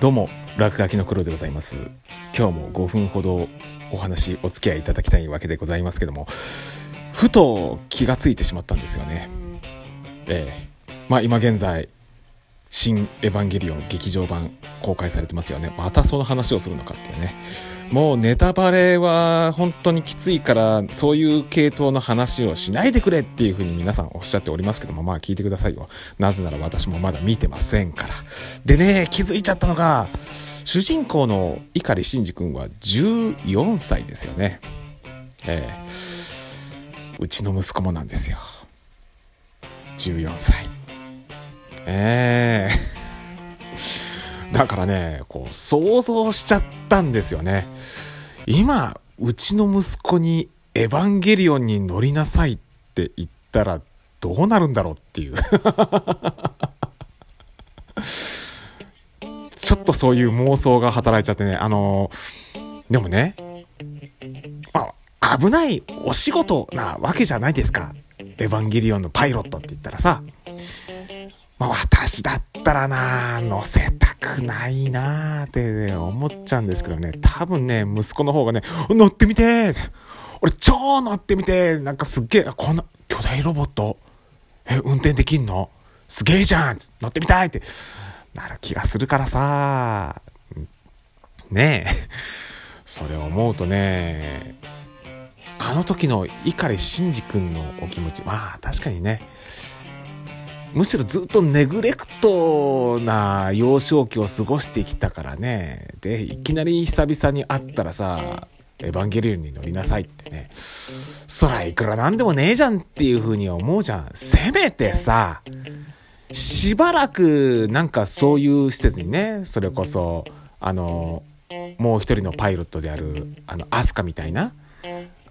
どうも落書きの黒でございます。今日も5分ほどお話お付き合いいただきたいわけでございますけどもふと気がついてしまったんですよね。ええ。まあ今現在新エヴァンゲリオン劇場版公開されてますよね。またその話をするのかっていうね。もうネタバレは本当にきついからそういう系統の話をしないでくれっていうふうに皆さんおっしゃっておりますけどもまあ聞いてくださいよ。なぜなら私もまだ見てませんから。でね気づいちゃったのが主人公の碇シンジ君は14歳ですよね。ええ。うちの息子もなんですよ。14歳。ええだからね、こう、想像しちゃったんですよね。今、うちの息子にエヴァンゲリオンに乗りなさいって言ったらどうなるんだろうっていう。ちょっとそういう妄想が働いちゃってね、あのでもね、まあ、危ないお仕事なわけじゃないですか。エヴァンゲリオンのパイロットって言ったらさ。まあ、私だったらな、乗せたくないなって、思っちゃうんですけどね、多分ね、息子の方がね、乗ってみて俺超乗ってみてなんかすっげえ、こんな巨大ロボット。え、運転できんの？すげえじゃん。乗ってみたいって。なる気がするからさ、ねえ、それを思うとね、あの時の碇シンジ君のお気持ち、まあ確かにね、むしろずっとネグレクトな幼少期を過ごしてきたからね。で、いきなり久々に会ったらさ、エヴァンゲリオンに乗りなさいってね。そらいくらなんでもねえじゃんっていう風に思うじゃん。せめてさ、しばらくなんかそういう施設にね、それこそ、あの、もう一人のパイロットである、あの、アスカみたいな、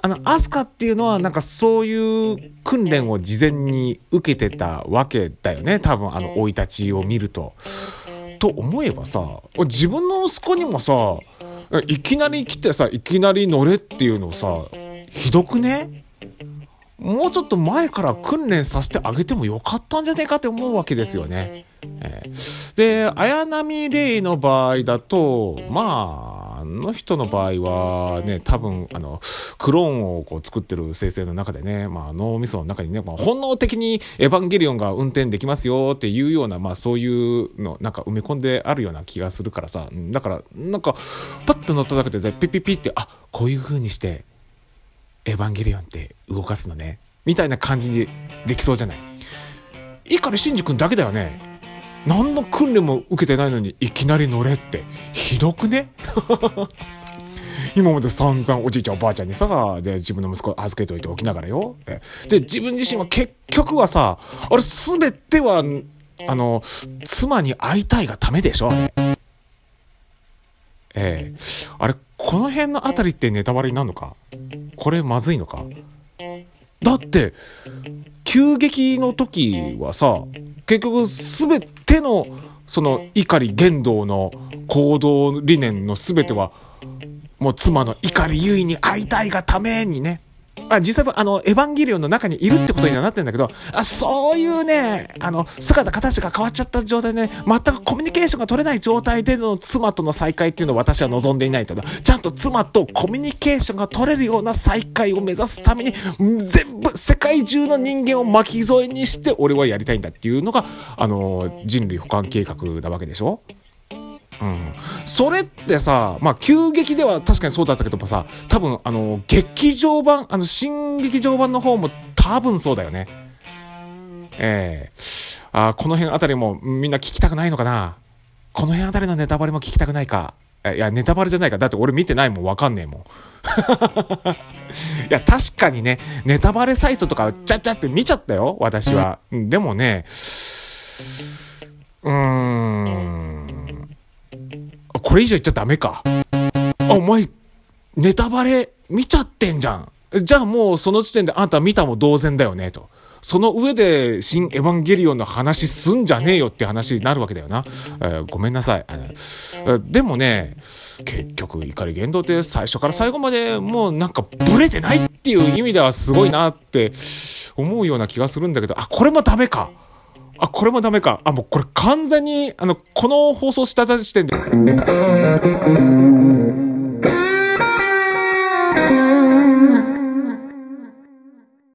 あの、アスカっていうのはなんかそういう訓練を事前に受けてたわけだよね。多分あの、生い立ちを見ると。と思えばさ、自分の息子にもさ、いきなり来てさ、いきなり乗れっていうのさ、ひどくね？もうちょっと前から訓練させてあげてもよかったんじゃねえかって思うわけですよね。えー、で、綾波レイの場合だと、まあ、の人の場合はね、多分、あの、クローンをこう作ってる生成の中でね、まあ、脳みその中にね、まあ、本能的にエヴァンゲリオンが運転できますよっていうような、まあ、そういうの、なんか埋め込んであるような気がするからさ、だから、なんか、パッと乗っただけで、ピッピッピって、あ、こういう風にして、エヴァンゲリオンって動かすのね、みたいな感じにできそうじゃない？碇シンジ君だけだよね。何の訓練も受けてないのにいきなり乗れって。ひどくね？今まで散々おじいちゃんおばあちゃんにさ、で、自分の息子預けといておきながらよ。で、自分自身は結局はさ、あれすべては、あの、妻に会いたいがためでしょ。ええあれ、この辺のあたりってネタバレになるのか？これまずいのか？だって、急激の時はさ、結局全てのその怒り言動の行動理念の全てはもう妻の碇優衣に会いたいがためにねあ実際はあの、エヴァンゲリオンの中にいるってことにはなってんだけど、あそういうね、あの、姿、形が変わっちゃった状態でね、全くコミュニケーションが取れない状態での妻との再会っていうのを私は望んでいないけど、ちゃんと妻とコミュニケーションが取れるような再会を目指すために、全部、世界中の人間を巻き添えにして、俺はやりたいんだっていうのが、あの、人類保管計画なわけでしょうん、それってさ、まあ、急激では確かにそうだったけどもさ、多分、あの、劇場版、あの、新劇場版の方も多分そうだよね。ええー、あこの辺あたりもみんな聞きたくないのかな？この辺あたりのネタバレも聞きたくないか？いや、ネタバレじゃないか。だって俺見てないもん。わかんねえもん。いや、確かにね、ネタバレサイトとか、ちゃっちゃって見ちゃったよ。私は。でもね、うーん。これ以上言っちゃダメか。あ、お前、ネタバレ見ちゃってんじゃん。じゃあもうその時点であんた見たも同然だよね、と。その上で、新エヴァンゲリオンの話すんじゃねえよって話になるわけだよな。えー、ごめんなさい。でもね、結局、怒り言動って最初から最後までもうなんかブレてないっていう意味ではすごいなって思うような気がするんだけど、あ、これもダメか。あ、これもダメか。あ、もうこれ完全に、あの、この放送した時点で。